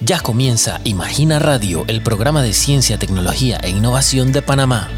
Ya comienza Imagina Radio, el programa de ciencia, tecnología e innovación de Panamá.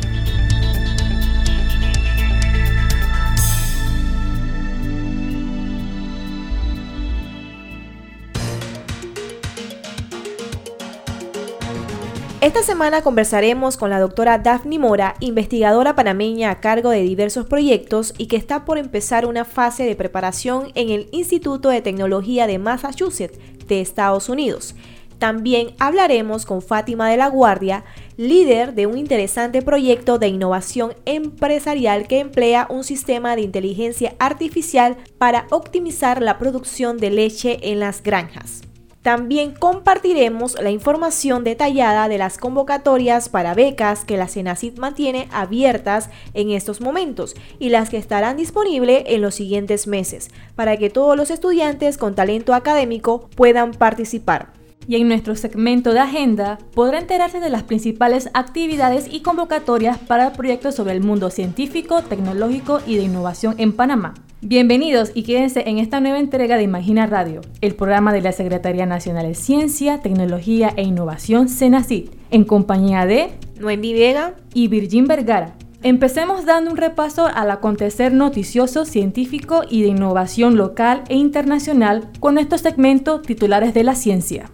Esta semana conversaremos con la doctora Daphne Mora, investigadora panameña a cargo de diversos proyectos y que está por empezar una fase de preparación en el Instituto de Tecnología de Massachusetts de Estados Unidos. También hablaremos con Fátima de la Guardia, líder de un interesante proyecto de innovación empresarial que emplea un sistema de inteligencia artificial para optimizar la producción de leche en las granjas. También compartiremos la información detallada de las convocatorias para becas que la Senacid mantiene abiertas en estos momentos y las que estarán disponibles en los siguientes meses para que todos los estudiantes con talento académico puedan participar y en nuestro segmento de agenda podrá enterarse de las principales actividades y convocatorias para proyectos sobre el mundo científico, tecnológico y de innovación en Panamá. Bienvenidos y quédense en esta nueva entrega de Imagina Radio, el programa de la Secretaría Nacional de Ciencia, Tecnología e Innovación, CENACID, en compañía de Noemí Vega y Virgin Vergara. Empecemos dando un repaso al acontecer noticioso, científico y de innovación local e internacional con estos segmentos titulares de la ciencia.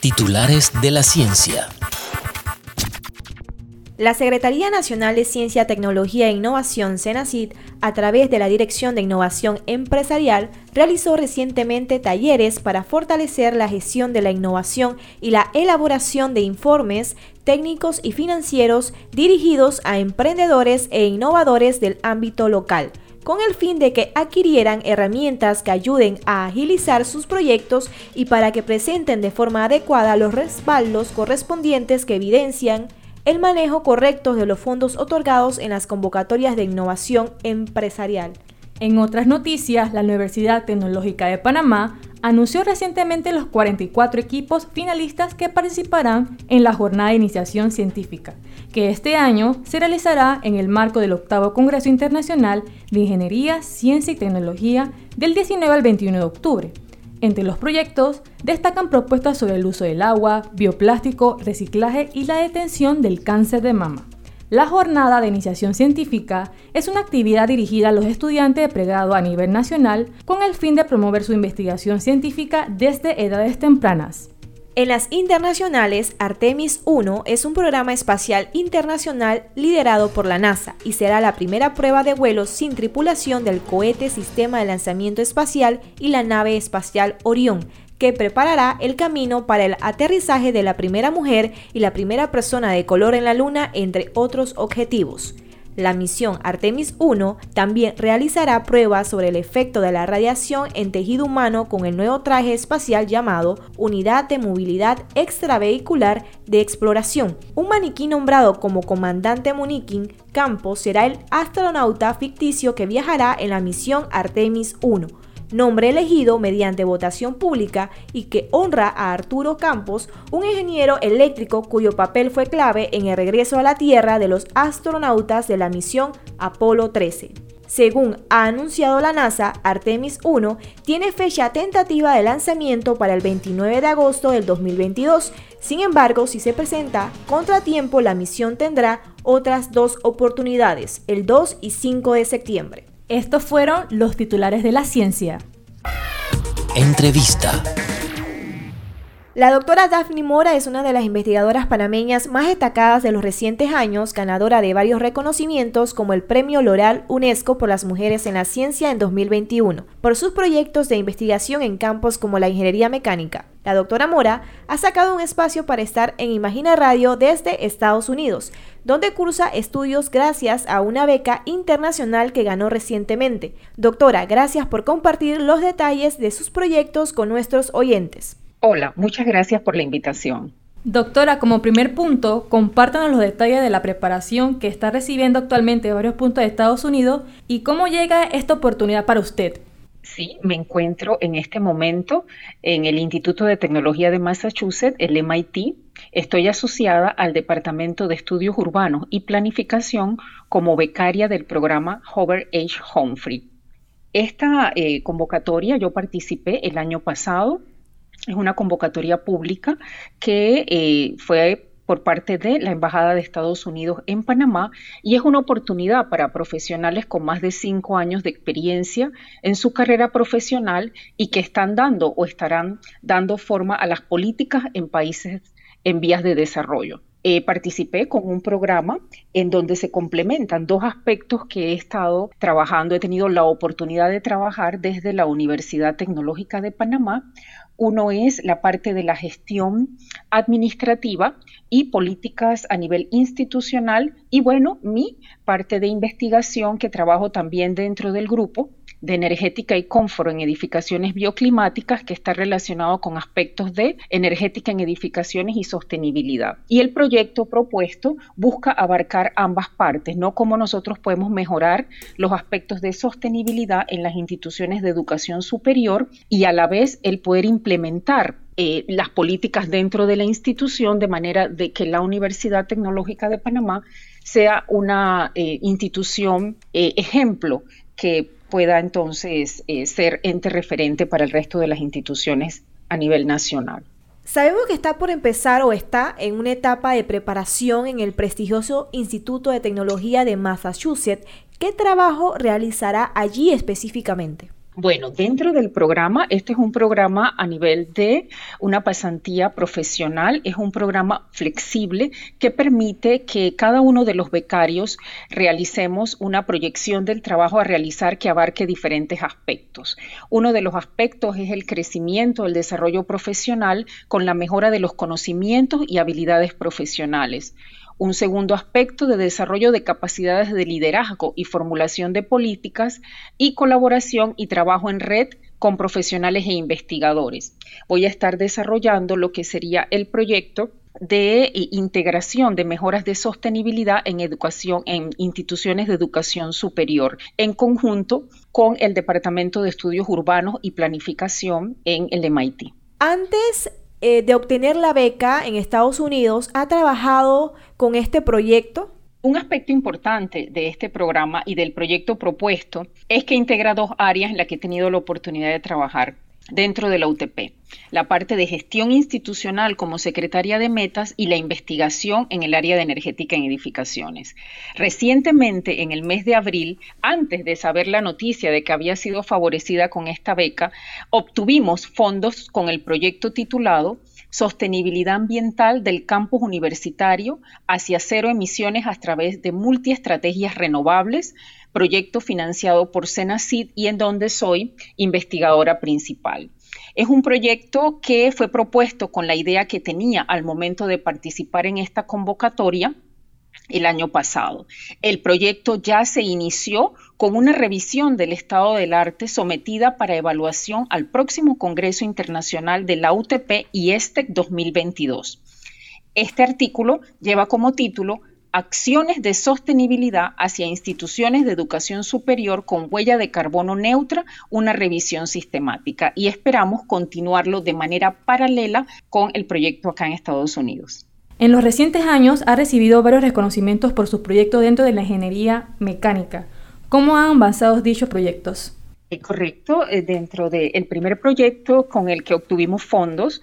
Titulares de la ciencia. La Secretaría Nacional de Ciencia, Tecnología e Innovación, CENACID, a través de la Dirección de Innovación Empresarial, realizó recientemente talleres para fortalecer la gestión de la innovación y la elaboración de informes técnicos y financieros dirigidos a emprendedores e innovadores del ámbito local con el fin de que adquirieran herramientas que ayuden a agilizar sus proyectos y para que presenten de forma adecuada los respaldos correspondientes que evidencian el manejo correcto de los fondos otorgados en las convocatorias de innovación empresarial. En otras noticias, la Universidad Tecnológica de Panamá anunció recientemente los 44 equipos finalistas que participarán en la jornada de iniciación científica, que este año se realizará en el marco del octavo Congreso Internacional de Ingeniería, Ciencia y Tecnología del 19 al 21 de octubre. Entre los proyectos destacan propuestas sobre el uso del agua, bioplástico, reciclaje y la detención del cáncer de mama. La jornada de iniciación científica es una actividad dirigida a los estudiantes de pregrado a nivel nacional con el fin de promover su investigación científica desde edades tempranas. En las internacionales, Artemis 1 es un programa espacial internacional liderado por la NASA y será la primera prueba de vuelo sin tripulación del cohete Sistema de Lanzamiento Espacial y la nave espacial Orión, que preparará el camino para el aterrizaje de la primera mujer y la primera persona de color en la Luna, entre otros objetivos. La misión Artemis 1 también realizará pruebas sobre el efecto de la radiación en tejido humano con el nuevo traje espacial llamado Unidad de Movilidad Extravehicular de Exploración. Un maniquí nombrado como comandante Munikin Campos será el astronauta ficticio que viajará en la misión Artemis 1 nombre elegido mediante votación pública y que honra a Arturo Campos, un ingeniero eléctrico cuyo papel fue clave en el regreso a la Tierra de los astronautas de la misión Apolo 13. Según ha anunciado la NASA, Artemis 1 tiene fecha tentativa de lanzamiento para el 29 de agosto del 2022. Sin embargo, si se presenta contratiempo, la misión tendrá otras dos oportunidades, el 2 y 5 de septiembre. Estos fueron los titulares de la ciencia. Entrevista. La doctora Daphne Mora es una de las investigadoras panameñas más destacadas de los recientes años, ganadora de varios reconocimientos como el Premio Loral UNESCO por las Mujeres en la Ciencia en 2021, por sus proyectos de investigación en campos como la ingeniería mecánica. La doctora Mora ha sacado un espacio para estar en Imagina Radio desde Estados Unidos, donde cursa estudios gracias a una beca internacional que ganó recientemente. Doctora, gracias por compartir los detalles de sus proyectos con nuestros oyentes. Hola, muchas gracias por la invitación. Doctora, como primer punto, compártanos los detalles de la preparación que está recibiendo actualmente en varios puntos de Estados Unidos y cómo llega esta oportunidad para usted. Sí, me encuentro en este momento en el Instituto de Tecnología de Massachusetts, el MIT. Estoy asociada al Departamento de Estudios Urbanos y Planificación como becaria del programa Hover H. Humphrey. Esta eh, convocatoria yo participé el año pasado Es una convocatoria pública que eh, fue por parte de la Embajada de Estados Unidos en Panamá y es una oportunidad para profesionales con más de cinco años de experiencia en su carrera profesional y que están dando o estarán dando forma a las políticas en países en vías de desarrollo. Eh, participé con un programa en donde se complementan dos aspectos que he estado trabajando, he tenido la oportunidad de trabajar desde la Universidad Tecnológica de Panamá. Uno es la parte de la gestión administrativa y políticas a nivel institucional y bueno, mi parte de investigación que trabajo también dentro del grupo de energética y confort en edificaciones bioclimáticas que está relacionado con aspectos de energética en edificaciones y sostenibilidad. Y el proyecto propuesto busca abarcar ambas partes, no cómo nosotros podemos mejorar los aspectos de sostenibilidad en las instituciones de educación superior y a la vez el poder implementar eh, las políticas dentro de la institución de manera de que la Universidad Tecnológica de Panamá sea una eh, institución eh, ejemplo que pueda entonces eh, ser ente referente para el resto de las instituciones a nivel nacional. Sabemos que está por empezar o está en una etapa de preparación en el prestigioso Instituto de Tecnología de Massachusetts. ¿Qué trabajo realizará allí específicamente? Bueno, dentro del programa, este es un programa a nivel de una pasantía profesional, es un programa flexible que permite que cada uno de los becarios realicemos una proyección del trabajo a realizar que abarque diferentes aspectos. Uno de los aspectos es el crecimiento, el desarrollo profesional con la mejora de los conocimientos y habilidades profesionales. Un segundo aspecto de desarrollo de capacidades de liderazgo y formulación de políticas y colaboración y trabajo en red con profesionales e investigadores. Voy a estar desarrollando lo que sería el proyecto de eh, integración de mejoras de sostenibilidad en educación en instituciones de educación superior en conjunto con el Departamento de Estudios Urbanos y Planificación en el MIT. Antes eh, de obtener la beca en Estados Unidos, ha trabajado con este proyecto? Un aspecto importante de este programa y del proyecto propuesto es que integra dos áreas en las que he tenido la oportunidad de trabajar dentro de la UTP, la parte de gestión institucional como secretaria de metas y la investigación en el área de energética en edificaciones. Recientemente, en el mes de abril, antes de saber la noticia de que había sido favorecida con esta beca, obtuvimos fondos con el proyecto titulado Sostenibilidad ambiental del campus universitario hacia cero emisiones a través de multiestrategias renovables proyecto financiado por Senacid y en donde soy investigadora principal. Es un proyecto que fue propuesto con la idea que tenía al momento de participar en esta convocatoria el año pasado. El proyecto ya se inició con una revisión del estado del arte sometida para evaluación al próximo Congreso Internacional de la UTP y ESTEC 2022. Este artículo lleva como título acciones de sostenibilidad hacia instituciones de educación superior con huella de carbono neutra, una revisión sistemática y esperamos continuarlo de manera paralela con el proyecto acá en Estados Unidos. En los recientes años ha recibido varios reconocimientos por sus proyectos dentro de la ingeniería mecánica. ¿Cómo han avanzado dichos proyectos? Correcto, eh, dentro del primer proyecto con el que obtuvimos fondos,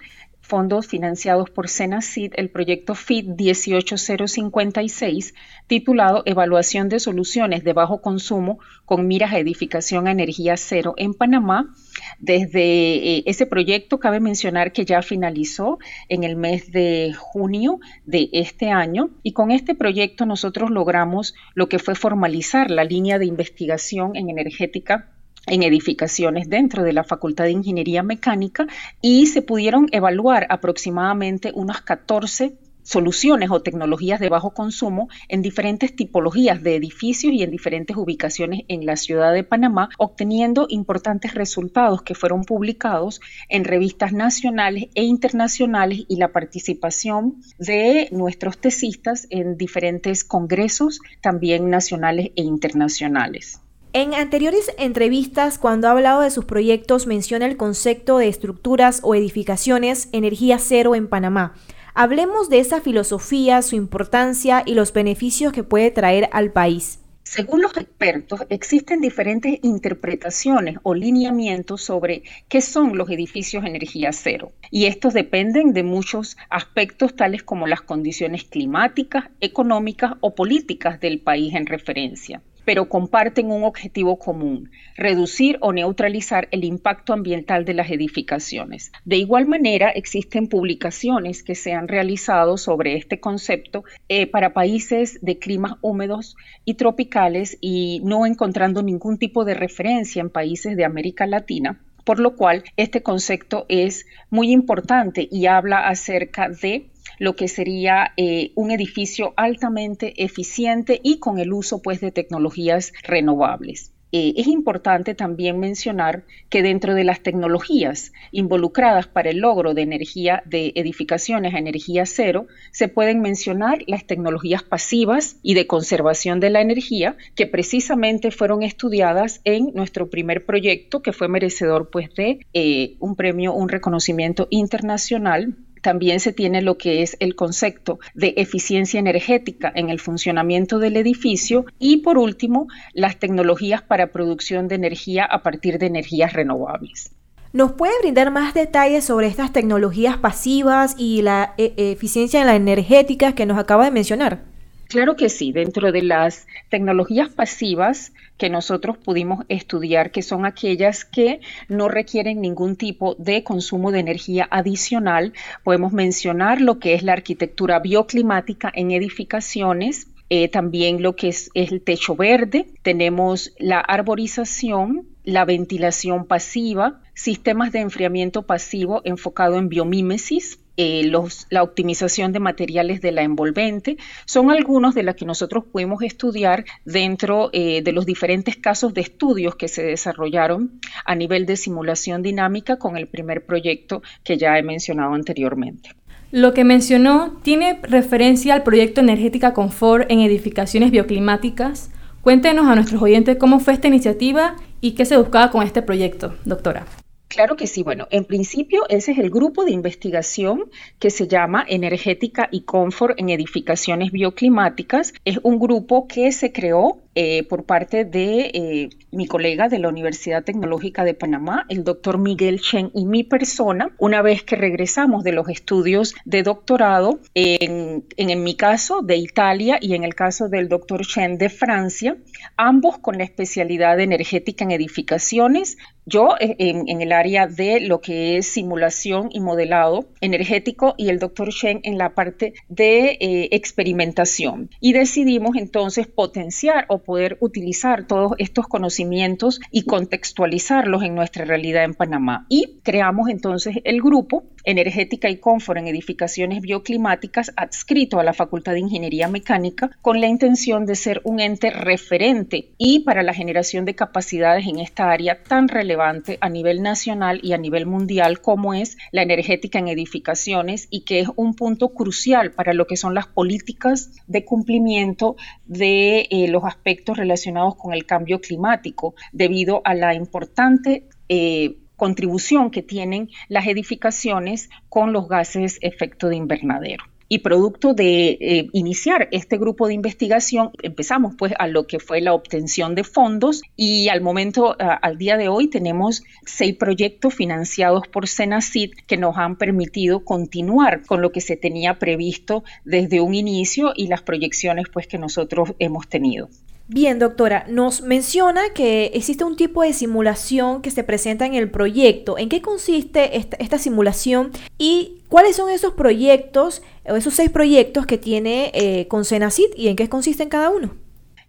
fondos financiados por Senacid, el proyecto FIT 18056, titulado Evaluación de soluciones de bajo consumo con miras a edificación a energía cero en Panamá. Desde eh, ese proyecto cabe mencionar que ya finalizó en el mes de junio de este año y con este proyecto nosotros logramos lo que fue formalizar la línea de investigación en energética en edificaciones dentro de la Facultad de Ingeniería Mecánica y se pudieron evaluar aproximadamente unas 14 soluciones o tecnologías de bajo consumo en diferentes tipologías de edificios y en diferentes ubicaciones en la ciudad de Panamá, obteniendo importantes resultados que fueron publicados en revistas nacionales e internacionales y la participación de nuestros tesistas en diferentes congresos, también nacionales e internacionales. En anteriores entrevistas, cuando ha hablado de sus proyectos, menciona el concepto de estructuras o edificaciones energía cero en Panamá. Hablemos de esa filosofía, su importancia y los beneficios que puede traer al país. Según los expertos, existen diferentes interpretaciones o lineamientos sobre qué son los edificios energía cero. Y estos dependen de muchos aspectos tales como las condiciones climáticas, económicas o políticas del país en referencia pero comparten un objetivo común, reducir o neutralizar el impacto ambiental de las edificaciones. De igual manera, existen publicaciones que se han realizado sobre este concepto eh, para países de climas húmedos y tropicales y no encontrando ningún tipo de referencia en países de América Latina por lo cual este concepto es muy importante y habla acerca de lo que sería eh, un edificio altamente eficiente y con el uso pues, de tecnologías renovables. Eh, es importante también mencionar que dentro de las tecnologías involucradas para el logro de energía de edificaciones a energía cero, se pueden mencionar las tecnologías pasivas y de conservación de la energía, que precisamente fueron estudiadas en nuestro primer proyecto, que fue merecedor pues, de eh, un premio, un reconocimiento internacional también se tiene lo que es el concepto de eficiencia energética en el funcionamiento del edificio y por último las tecnologías para producción de energía a partir de energías renovables. ¿Nos puede brindar más detalles sobre estas tecnologías pasivas y la e-, eficiencia en la energética que nos acaba de mencionar? Claro que sí, dentro de las tecnologías pasivas que nosotros pudimos estudiar, que son aquellas que no requieren ningún tipo de consumo de energía adicional, podemos mencionar lo que es la arquitectura bioclimática en edificaciones, eh, también lo que es, es, el techo verde, tenemos la arborización, la ventilación pasiva, sistemas de enfriamiento pasivo enfocado en biomímesis, eh, la optimización de materiales de la envolvente, son algunos de las que nosotros pudimos estudiar dentro eh, de los diferentes casos de estudios que se desarrollaron a nivel de simulación dinámica con el primer proyecto que ya he mencionado anteriormente. Lo que mencionó tiene referencia al proyecto Energética Confort en edificaciones bioclimáticas. Cuéntenos a nuestros oyentes cómo fue esta iniciativa y qué se buscaba con este proyecto, doctora. Claro que sí. Bueno, en principio ese es el grupo de investigación que se llama Energética y Confort en Edificaciones Bioclimáticas. Es un grupo que se creó eh, por parte de eh, mi colega de la Universidad Tecnológica de Panamá, el doctor Miguel Chen y mi persona, una vez que regresamos de los estudios de doctorado, en, en, mi caso de Italia y en el caso del doctor Chen de Francia, ambos con la especialidad de energética en edificaciones, yo eh, en, el área de lo que es simulación y modelado energético y el doctor Chen en la parte de experimentación. Y decidimos entonces potenciar o poder utilizar todos estos conocimientos y contextualizarlos en nuestra realidad en Panamá. Y creamos entonces el grupo Energética y Confort en Edificaciones Bioclimáticas adscrito a la Facultad de Ingeniería Mecánica con la intención de ser un ente referente y para la generación de capacidades en esta área tan relevante a nivel nacional y a nivel mundial como es la energética en edificaciones y que es un punto crucial para lo que son las políticas de cumplimiento de eh, los aspectos relacionados con el cambio climático debido a la importante eh, contribución que tienen las edificaciones con los gases efecto de invernadero. Y producto de eh, iniciar este grupo de investigación, empezamos pues a lo que fue la obtención de fondos y al momento, al día de hoy, tenemos seis proyectos financiados por Senacid que nos han permitido continuar con lo que se tenía previsto desde un inicio y las proyecciones pues que nosotros hemos tenido. Bien, doctora, nos menciona que existe un tipo de simulación que se presenta en el proyecto. ¿En qué consiste esta, simulación y cuáles son esos proyectos o esos seis proyectos que tiene eh, con Senacid y en qué consisten cada uno?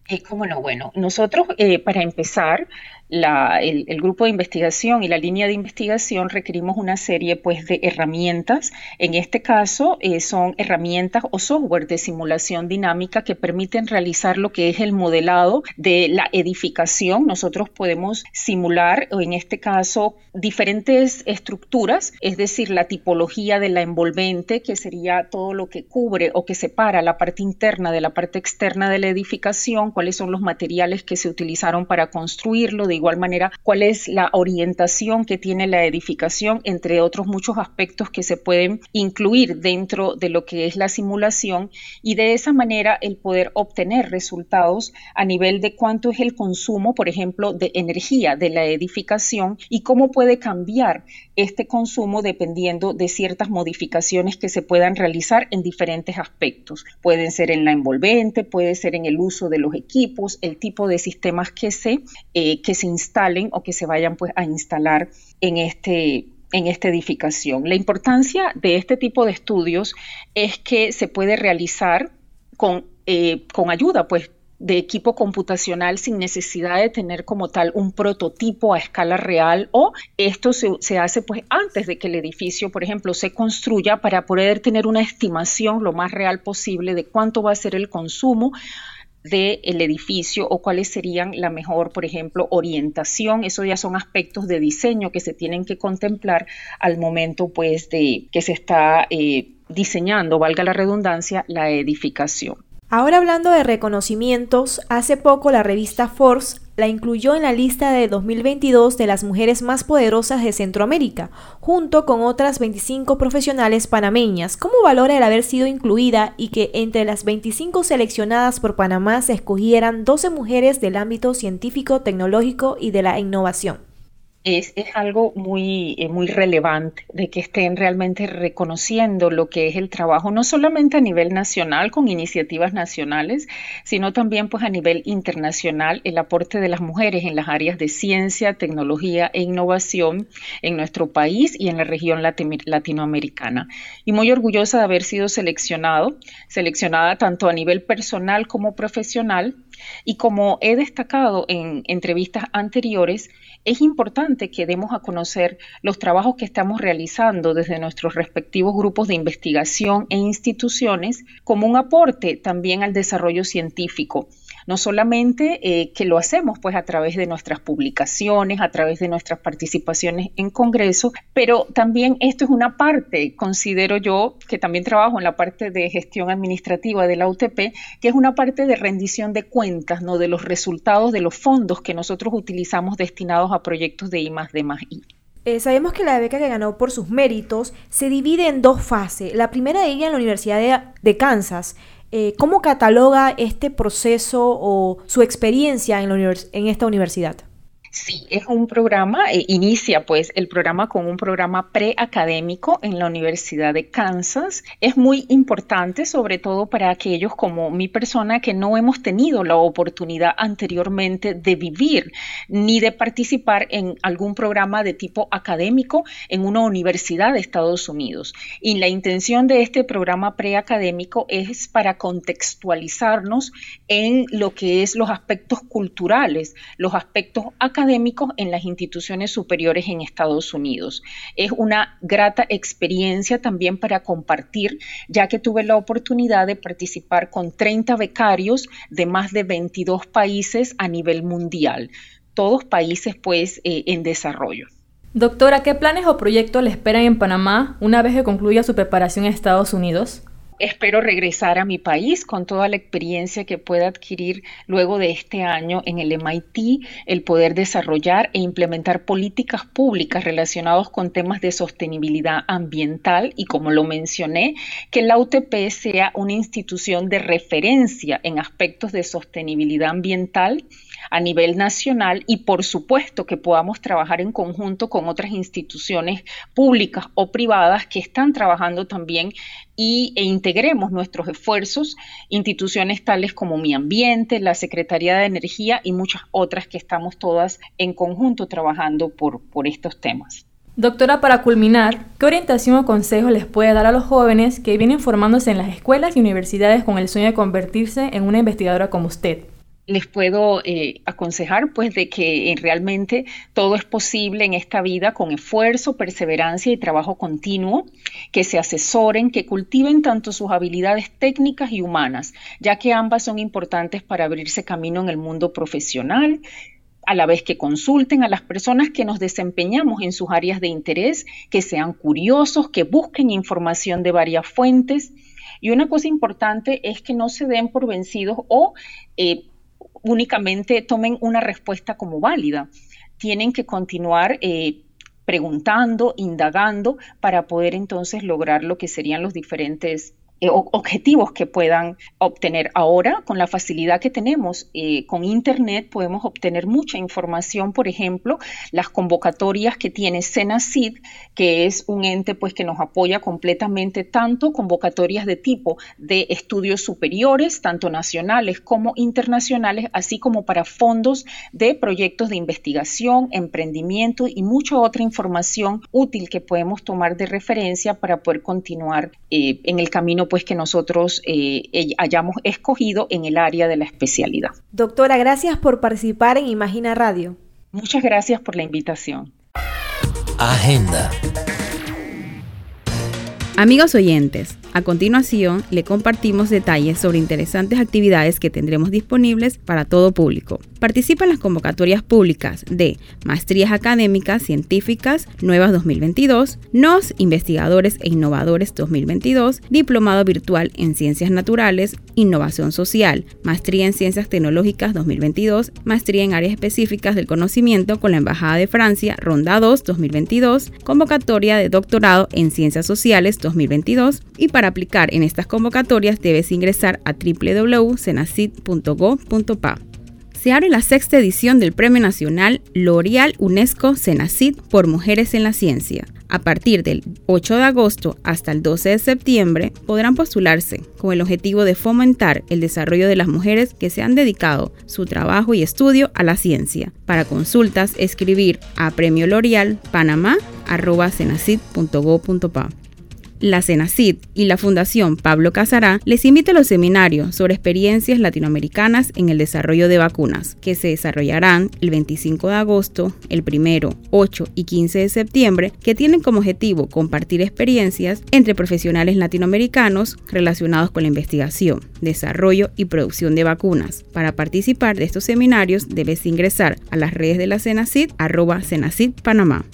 Eh, cómo no, bueno, nosotros eh, para empezar el, grupo de investigación y la línea de investigación requerimos una serie pues, de herramientas. En este caso eh, son herramientas o software de simulación dinámica que permiten realizar lo que es el modelado de la edificación. Nosotros podemos simular, en este caso, diferentes estructuras, es decir, la tipología de la envolvente, que sería todo lo que cubre o que separa la parte interna de la parte externa de la edificación, cuáles son los materiales que se utilizaron para construirlo, de igual manera cuál es la orientación que tiene la edificación, entre otros muchos aspectos que se pueden incluir dentro de lo que es la simulación y de esa manera el poder obtener resultados a nivel de cuánto es el consumo, por ejemplo, de energía de la edificación y cómo puede cambiar este consumo dependiendo de ciertas modificaciones que se puedan realizar en diferentes aspectos. Pueden ser en la envolvente, puede ser en el uso de los equipos, el tipo de sistemas que se, eh, que se instalen o que se vayan pues, a instalar en este en esta edificación. La importancia de este tipo de estudios es que se puede realizar con, eh, con ayuda pues, de equipo computacional sin necesidad de tener como tal un prototipo a escala real o esto se, hace pues antes de que el edificio, por ejemplo, se construya para poder tener una estimación lo más real posible de cuánto va a ser el consumo del edificio o cuáles serían la mejor, por ejemplo, orientación. Eso ya son aspectos de diseño que se tienen que contemplar al momento pues de que se está eh, diseñando, valga la redundancia, la edificación. Ahora hablando de reconocimientos, hace poco la revista Forbes la incluyó en la lista de 2022 de las mujeres más poderosas de Centroamérica, junto con otras 25 profesionales panameñas. ¿Cómo valora el haber sido incluida y que entre las 25 seleccionadas por Panamá se escogieran 12 mujeres del ámbito científico, tecnológico y de la innovación? Es, algo muy, eh, muy relevante de que estén realmente reconociendo lo que es el trabajo, no solamente a nivel nacional con iniciativas nacionales, sino también pues a nivel internacional el aporte de las mujeres en las áreas de ciencia, tecnología e innovación en nuestro país y en la región latinoamericana. Y muy orgullosa de haber sido seleccionado, seleccionada tanto a nivel personal como profesional y como he destacado en entrevistas anteriores, es importante que demos a conocer los trabajos que estamos realizando desde nuestros respectivos grupos de investigación e instituciones como un aporte también al desarrollo científico no solamente eh, que lo hacemos pues a través de nuestras publicaciones, a través de nuestras participaciones en Congreso, pero también esto es una parte, considero yo, que también trabajo en la parte de gestión administrativa de la UTP, que es una parte de rendición de cuentas, ¿no? de los resultados de los fondos que nosotros utilizamos destinados a proyectos de I más D más I. Eh, sabemos que la beca que ganó por sus méritos se divide en dos fases. La primera de ella en la Universidad de Kansas, eh, ¿cómo cataloga este proceso o su experiencia en esta universidad? Sí, es un programa, eh, inicia pues el programa con un programa preacadémico en la Universidad de Kansas. Es muy importante, sobre todo para aquellos como mi persona que no hemos tenido la oportunidad anteriormente de vivir ni de participar en algún programa de tipo académico en una universidad de Estados Unidos. Y la intención de este programa preacadémico es para contextualizarnos en lo que es los aspectos culturales, los aspectos académicos académicos en las instituciones superiores en Estados Unidos. Es una grata experiencia también para compartir, ya que tuve la oportunidad de participar con 30 becarios de más de 22 países a nivel mundial, todos países pues eh, en desarrollo. Doctora, ¿qué planes o proyectos le esperan en Panamá una vez que concluya su preparación en Estados Unidos? Espero regresar a mi país con toda la experiencia que pueda adquirir luego de este año en el MIT, el poder desarrollar e implementar políticas públicas relacionadas con temas de sostenibilidad ambiental y, como lo mencioné, que la UTP sea una institución de referencia en aspectos de sostenibilidad ambiental a nivel nacional y por supuesto que podamos trabajar en conjunto con otras instituciones públicas o privadas que están trabajando también y, e integremos nuestros esfuerzos, instituciones tales como Mi Ambiente, la Secretaría de Energía y muchas otras que estamos todas en conjunto trabajando por, por estos temas. Doctora, para culminar, ¿qué orientación o consejo les puede dar a los jóvenes que vienen formándose en las escuelas y universidades con el sueño de convertirse en una investigadora como usted? Les puedo eh, aconsejar pues de que eh, realmente todo es posible en esta vida con esfuerzo, perseverancia y trabajo continuo, que se asesoren, que cultiven tanto sus habilidades técnicas y humanas, ya que ambas son importantes para abrirse camino en el mundo profesional, a la vez que consulten a las personas que nos desempeñamos en sus áreas de interés, que sean curiosos, que busquen información de varias fuentes. Y una cosa importante es que no se den por vencidos o eh, únicamente tomen una respuesta como válida. tienen que continuar eh, preguntando, indagando para poder entonces lograr lo que serían los diferentes eh, objetivos que puedan obtener. Ahora, con la facilidad que tenemos eh, con Internet, podemos obtener mucha información, por ejemplo, las convocatorias que tiene Senacid, que es un ente pues, que nos apoya completamente, tanto convocatorias de tipo de estudios superiores, tanto nacionales como internacionales, así como para fondos de proyectos de investigación, emprendimiento y mucha otra información útil que podemos tomar de referencia para poder continuar eh, en el camino pues que nosotros eh, hayamos escogido en el área de la especialidad. Doctora, gracias por participar en Imagina Radio. Muchas gracias por la invitación. Agenda. Amigos oyentes, a continuación le compartimos detalles sobre interesantes actividades que tendremos disponibles para todo público. Participa en las convocatorias públicas de Maestrías Académicas Científicas Nuevas 2022, NOS Investigadores e Innovadores 2022, Diplomado Virtual en Ciencias Naturales, Innovación Social, Maestría en Ciencias Tecnológicas 2022, Maestría en Áreas Específicas del Conocimiento con la Embajada de Francia, Ronda 2 2022, Convocatoria de Doctorado en Ciencias Sociales 2022 y para aplicar en estas convocatorias debes ingresar a www.cenacid.gov.pa se abre la sexta edición del Premio Nacional L'Oreal UNESCO Cenacid por Mujeres en la Ciencia. A partir del 8 de agosto hasta el 12 de septiembre podrán postularse con el objetivo de fomentar el desarrollo de las mujeres que se han dedicado su trabajo y estudio a la ciencia. Para consultas, escribir a premio L'Oreal Panamá la CENACID y la Fundación Pablo Casará les invita a los seminarios sobre experiencias latinoamericanas en el desarrollo de vacunas, que se desarrollarán el 25 de agosto, el 1, 8 y 15 de septiembre, que tienen como objetivo compartir experiencias entre profesionales latinoamericanos relacionados con la investigación, desarrollo y producción de vacunas. Para participar de estos seminarios debes ingresar a las redes de la CENACID, arroba CENACID Panamá.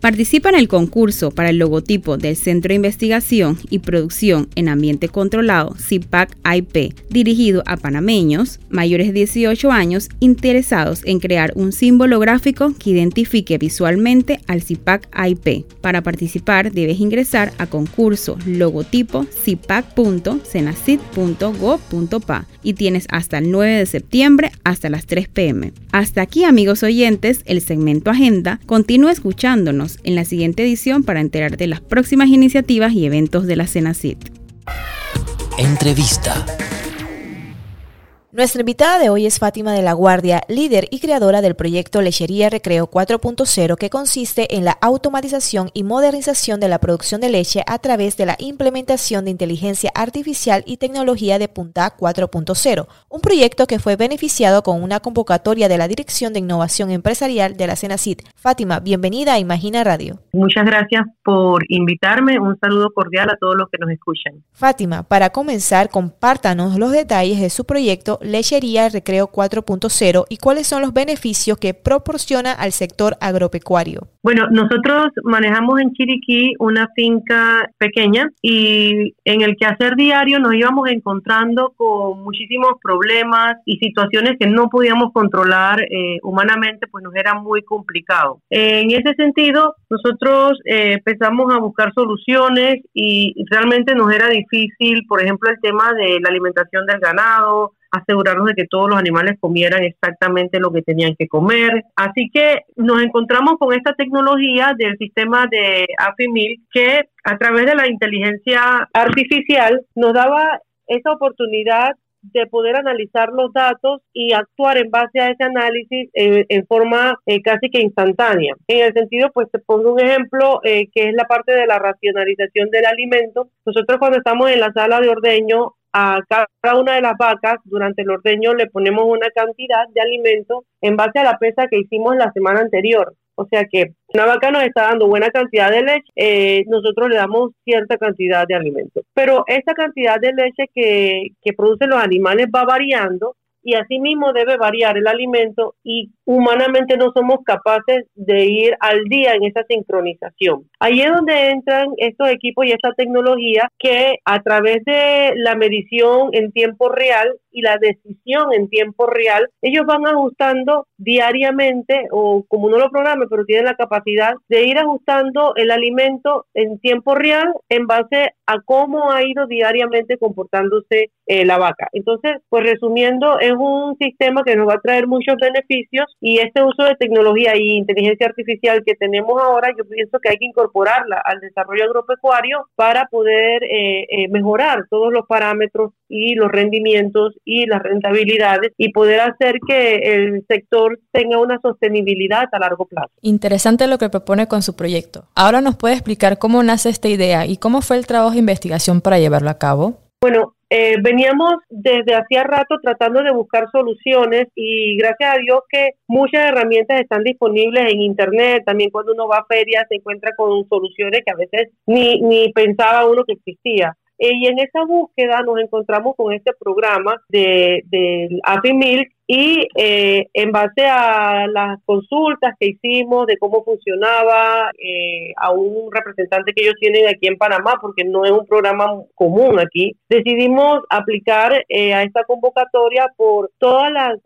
Participa en el concurso para el logotipo del Centro de Investigación y Producción en Ambiente Controlado CIPAC IP, dirigido a panameños mayores de 18 años interesados en crear un símbolo gráfico que identifique visualmente al CIPAC IP. Para participar debes ingresar a concurso logotipo cipac.cenacid.gov.pa y tienes hasta el 9 de septiembre hasta las 3 pm. Hasta aquí amigos oyentes, el segmento Agenda. Continúa escuchándonos en la siguiente edición para enterarte de las próximas iniciativas y eventos de la CENACIT. Entrevista. Nuestra invitada de hoy es Fátima de la Guardia, líder y creadora del proyecto Lechería Recreo 4.0 que consiste en la automatización y modernización de la producción de leche a través de la implementación de inteligencia artificial y tecnología de punta 4.0, un proyecto que fue beneficiado con una convocatoria de la Dirección de Innovación Empresarial de la CENACIT. Fátima, bienvenida a Imagina Radio. Muchas gracias por invitarme, un saludo cordial a todos los que nos escuchan. Fátima, para comenzar, compártanos los detalles de su proyecto Lechería Recreo 4.0 y cuáles son los beneficios que proporciona al sector agropecuario? Bueno, nosotros manejamos en Chiriquí una finca pequeña y en el quehacer diario nos íbamos encontrando con muchísimos problemas y situaciones que no podíamos controlar eh, humanamente, pues nos era muy complicado. En ese sentido, nosotros eh, empezamos a buscar soluciones y realmente nos era difícil, por ejemplo, el tema de la alimentación del ganado, asegurarnos de que todos los animales comieran exactamente lo que tenían que comer. Así que nos encontramos con esta tecnología del sistema de AFIMIL que a través de la inteligencia artificial nos daba esa oportunidad de poder analizar los datos y actuar en base a ese análisis en, forma eh, casi que instantánea. En el sentido, pues te pongo un ejemplo eh, que es la parte de la racionalización del alimento. Nosotros cuando estamos en la sala de ordeño a cada una de las vacas durante el ordeño le ponemos una cantidad de alimento en base a la pesa que hicimos la semana anterior. O sea que una vaca nos está dando buena cantidad de leche, eh, nosotros le damos cierta cantidad de alimento. Pero esa cantidad de leche que, que producen los animales va variando y asimismo debe variar el alimento y humanamente no somos capaces de ir al día en esa sincronización. Ahí es donde entran estos equipos y esta tecnología que a través de la medición en tiempo real y la decisión en tiempo real, ellos van ajustando diariamente o como no lo programe, pero tienen la capacidad de ir ajustando el alimento en tiempo real en base a cómo ha ido diariamente comportándose eh, la vaca. Entonces, pues resumiendo, es un sistema que nos va a traer muchos beneficios y este uso de tecnología y inteligencia artificial que tenemos ahora, yo pienso que hay que incorporarla al desarrollo agropecuario para poder eh, eh, mejorar todos los parámetros y los rendimientos y las rentabilidades y poder hacer que el sector tenga una sostenibilidad a largo plazo. Interesante lo que propone con su proyecto. Ahora nos puede explicar cómo nace esta idea y cómo fue el trabajo de investigación para llevarlo a cabo. Bueno, eh, veníamos desde hacía rato tratando de buscar soluciones y gracias a Dios que muchas herramientas están disponibles en Internet. También cuando uno va a ferias se encuentra con soluciones que a veces ni, ni pensaba uno que existía. Eh, y en esa búsqueda nos encontramos con este programa de, del Milk y eh, en base a las consultas que hicimos de cómo funcionaba eh, a un representante que ellos tienen aquí en Panamá, porque no es un programa común aquí, decidimos aplicar eh, a esta convocatoria por todas las,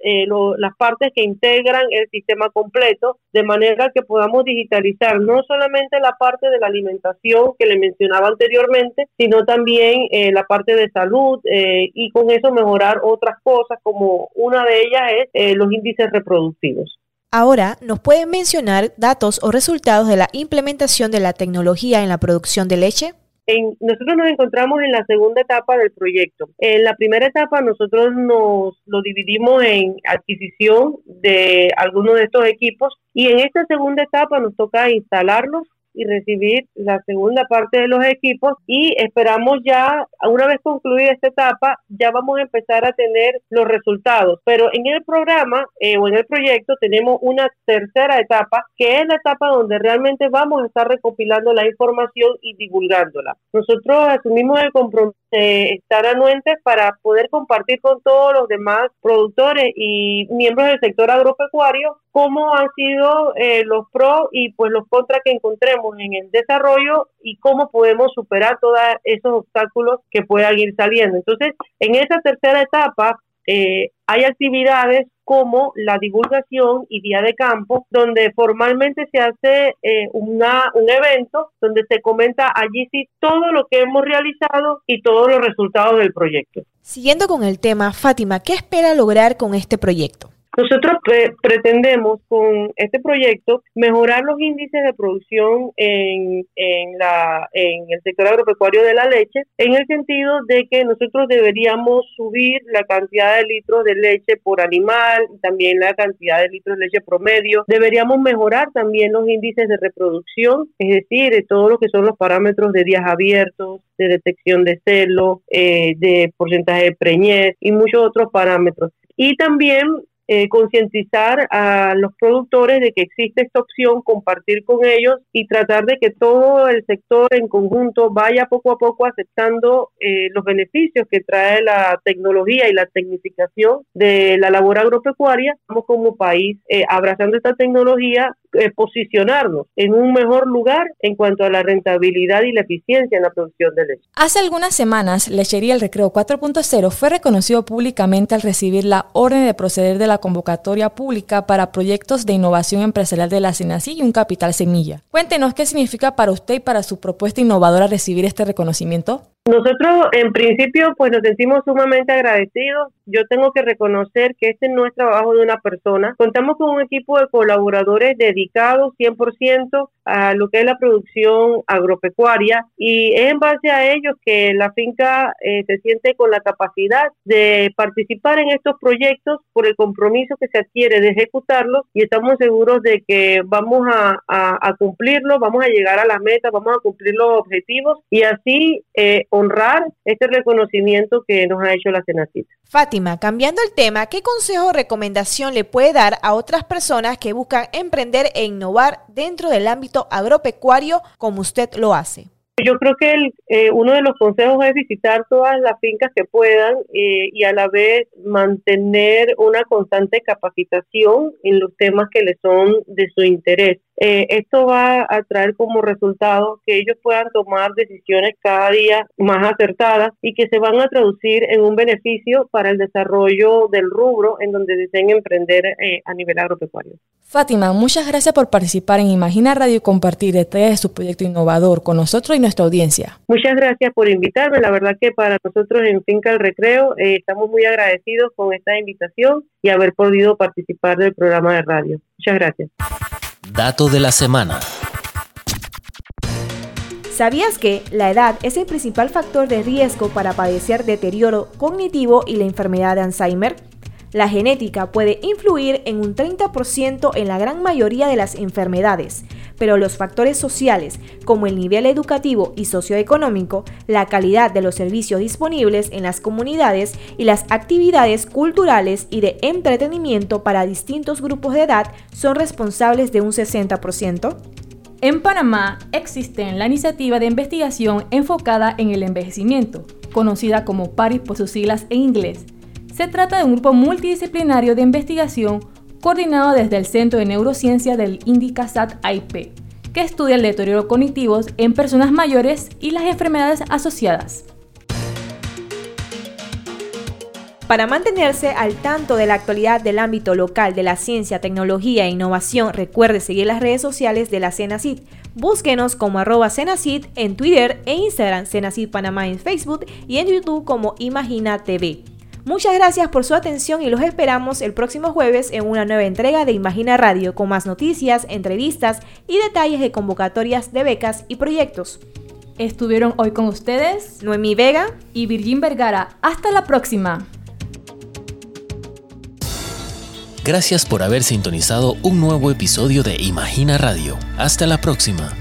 las partes que integran el sistema completo, de manera que podamos digitalizar no solamente la parte de la alimentación que le mencionaba anteriormente, sino también la parte de salud y con eso mejorar otras cosas como una de ellas es eh, los índices reproductivos. Ahora, ¿nos pueden mencionar datos o resultados de la implementación de la tecnología en la producción de leche? nosotros nos encontramos en la segunda etapa del proyecto. En la primera etapa nosotros nos lo dividimos en adquisición de algunos de estos equipos y en esta segunda etapa nos toca instalarlos y recibir la segunda parte de los equipos y esperamos ya, una vez concluida esta etapa, ya vamos a empezar a tener los resultados. Pero en el programa eh, o en el proyecto tenemos una tercera etapa, que es la etapa donde realmente vamos a estar recopilando la información y divulgándola. Nosotros asumimos el compromiso de estar anuentes para poder compartir con todos los demás productores y miembros del sector agropecuario cómo han sido eh, los pros y pues los contras que encontremos en el desarrollo y cómo podemos superar todos esos obstáculos que puedan ir saliendo. Entonces, en esa tercera etapa eh, hay actividades como la divulgación y día de campo, donde formalmente se hace eh, una, un evento donde se comenta allí sí todo lo que hemos realizado y todos los resultados del proyecto. Siguiendo con el tema, Fátima, ¿qué espera lograr con este proyecto? Nosotros pretendemos con este proyecto mejorar los índices de producción en, en, la, en el sector agropecuario de la leche, en el sentido de que nosotros deberíamos subir la cantidad de litros de leche por animal y también la cantidad de litros de leche promedio. Deberíamos mejorar también los índices de reproducción, es decir, de todo lo que son los parámetros de días abiertos, de detección de celo, eh, de porcentaje de preñez y muchos otros parámetros. Y también eh, concientizar a los productores de que existe esta opción, compartir con ellos y tratar de que todo el sector en conjunto vaya poco a poco aceptando eh, los beneficios que trae la tecnología y la tecnificación de la labor agropecuaria. Estamos como país eh, abrazando esta tecnología eh, posicionarnos en un mejor lugar en cuanto a la rentabilidad y la eficiencia en la producción de leche. Hace algunas semanas, Lechería El Recreo 4.0 fue reconocido públicamente al recibir la orden de proceder de la convocatoria pública para proyectos de innovación empresarial de la CENACI y un capital semilla. Cuéntenos qué significa para usted y para su propuesta innovadora recibir este reconocimiento. Nosotros en principio pues nos sentimos sumamente agradecidos. Yo tengo que reconocer que este no es trabajo de una persona. Contamos con un equipo de colaboradores dedicados 100% a lo que es la producción agropecuaria y es en base a ellos que la finca eh, se siente con la capacidad de participar en estos proyectos por el compromiso que se adquiere de ejecutarlos y estamos seguros de que vamos a, a, cumplirlo, vamos a llegar a las metas, vamos a cumplir los objetivos y así eh, honrar este reconocimiento que nos ha hecho la Senacita. Fátima, cambiando el tema, ¿qué consejo o recomendación le puede dar a otras personas que buscan emprender e innovar dentro del ámbito agropecuario como usted lo hace? Yo creo que el, eh, uno de los consejos es visitar todas las fincas que puedan eh, y a la vez mantener una constante capacitación en los temas que le son de su interés. Eh, esto va a traer como resultado que ellos puedan tomar decisiones cada día más acertadas y que se van a traducir en un beneficio para el desarrollo del rubro en donde deseen emprender eh, a nivel agropecuario. Fátima, muchas gracias por participar en Imagina Radio y compartir detalles de su proyecto innovador con nosotros y nuestra audiencia. Muchas gracias por invitarme. La verdad que para nosotros en Finca el Recreo eh, estamos muy agradecidos con esta invitación y haber podido participar del programa de radio. Muchas gracias. Dato de la semana. ¿Sabías que la edad es el principal factor de riesgo para padecer deterioro cognitivo y la enfermedad de Alzheimer? La genética puede influir en un 30% en la gran mayoría de las enfermedades, pero los factores sociales, como el nivel educativo y socioeconómico, la calidad de los servicios disponibles en las comunidades y las actividades culturales y de entretenimiento para distintos grupos de edad son responsables de un 60%. En Panamá existe la iniciativa de investigación enfocada en el envejecimiento, conocida como PARIS por sus siglas en inglés, se trata de un grupo multidisciplinario de investigación coordinado desde el Centro de Neurociencia del INDICASAT IP, que estudia el deterioro cognitivo en personas mayores y las enfermedades asociadas. Para mantenerse al tanto de la actualidad del ámbito local de la ciencia, tecnología e innovación, recuerde seguir las redes sociales de la Cenacid. Búsquenos como arroba Cenacid en Twitter e Instagram, Cenacid Panamá en Facebook y en YouTube como Imagina TV. Muchas gracias por su atención y los esperamos el próximo jueves en una nueva entrega de Imagina Radio con más noticias, entrevistas y detalles de convocatorias de becas y proyectos. Estuvieron hoy con ustedes Noemí Vega y Virgin Vergara. Hasta la próxima. Gracias por haber sintonizado un nuevo episodio de Imagina Radio. Hasta la próxima.